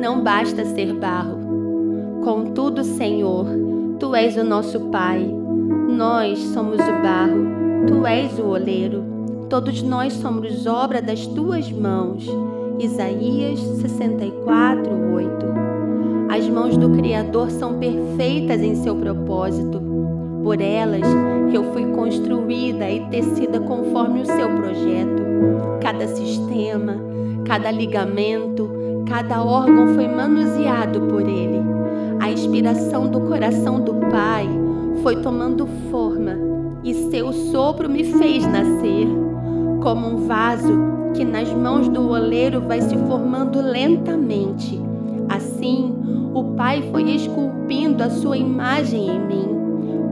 não basta ser barro. Contudo, Senhor, tu és o nosso Pai. Nós somos o barro, tu és o oleiro. Todos nós somos obra das tuas mãos. Isaías 64, 8. As mãos do Criador são perfeitas em seu propósito. Por elas eu fui construída e tecida conforme o seu projeto. Cada sistema, cada ligamento, cada órgão foi manuseado por ele. A inspiração do coração do Pai foi tomando forma e seu sopro me fez nascer, como um vaso que nas mãos do oleiro vai se formando lentamente. Assim, o Pai foi esculpindo a sua imagem em mim,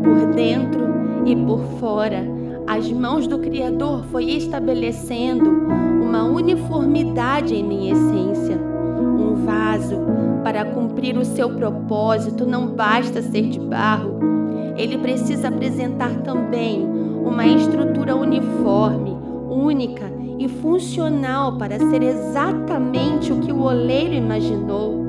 por dentro e por fora. As mãos do Criador foi estabelecendo uma uniformidade em minha essência. Vaso para cumprir o seu propósito não basta ser de barro, ele precisa apresentar também uma estrutura uniforme, única e funcional para ser exatamente o que o oleiro imaginou.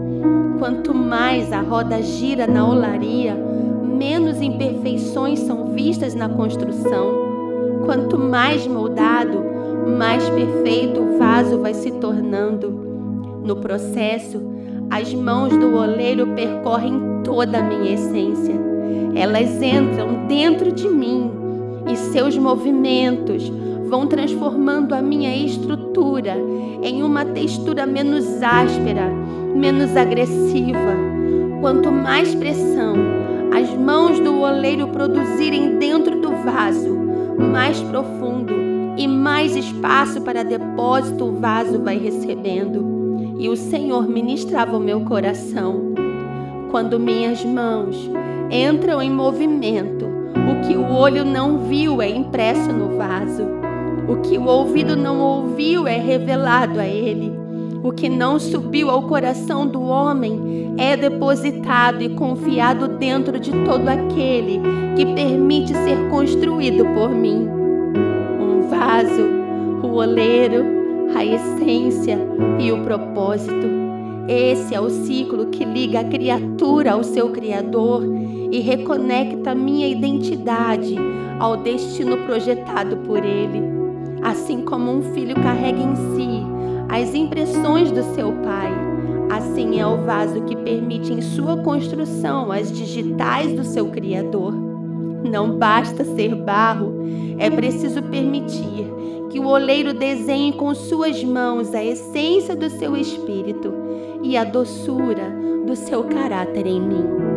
Quanto mais a roda gira na olaria, menos imperfeições são vistas na construção. Quanto mais moldado, mais perfeito o vaso vai se tornando. No processo, as mãos do oleiro percorrem toda a minha essência. Elas entram dentro de mim e seus movimentos vão transformando a minha estrutura em uma textura menos áspera, menos agressiva. Quanto mais pressão as mãos do oleiro produzirem dentro do vaso, mais profundo e mais espaço para depósito o vaso vai recebendo. E o Senhor ministrava o meu coração. Quando minhas mãos entram em movimento, o que o olho não viu é impresso no vaso. O que o ouvido não ouviu é revelado a ele. O que não subiu ao coração do homem é depositado e confiado dentro de todo aquele que permite ser construído por mim. Um vaso, o oleiro, a essência e o propósito. Esse é o ciclo que liga a criatura ao seu Criador e reconecta minha identidade ao destino projetado por Ele. Assim como um filho carrega em si as impressões do seu pai, assim é o vaso que permite em sua construção as digitais do seu Criador. Não basta ser barro, é preciso permitir que o oleiro desenhe com suas mãos a essência do seu espírito e a doçura do seu caráter em mim.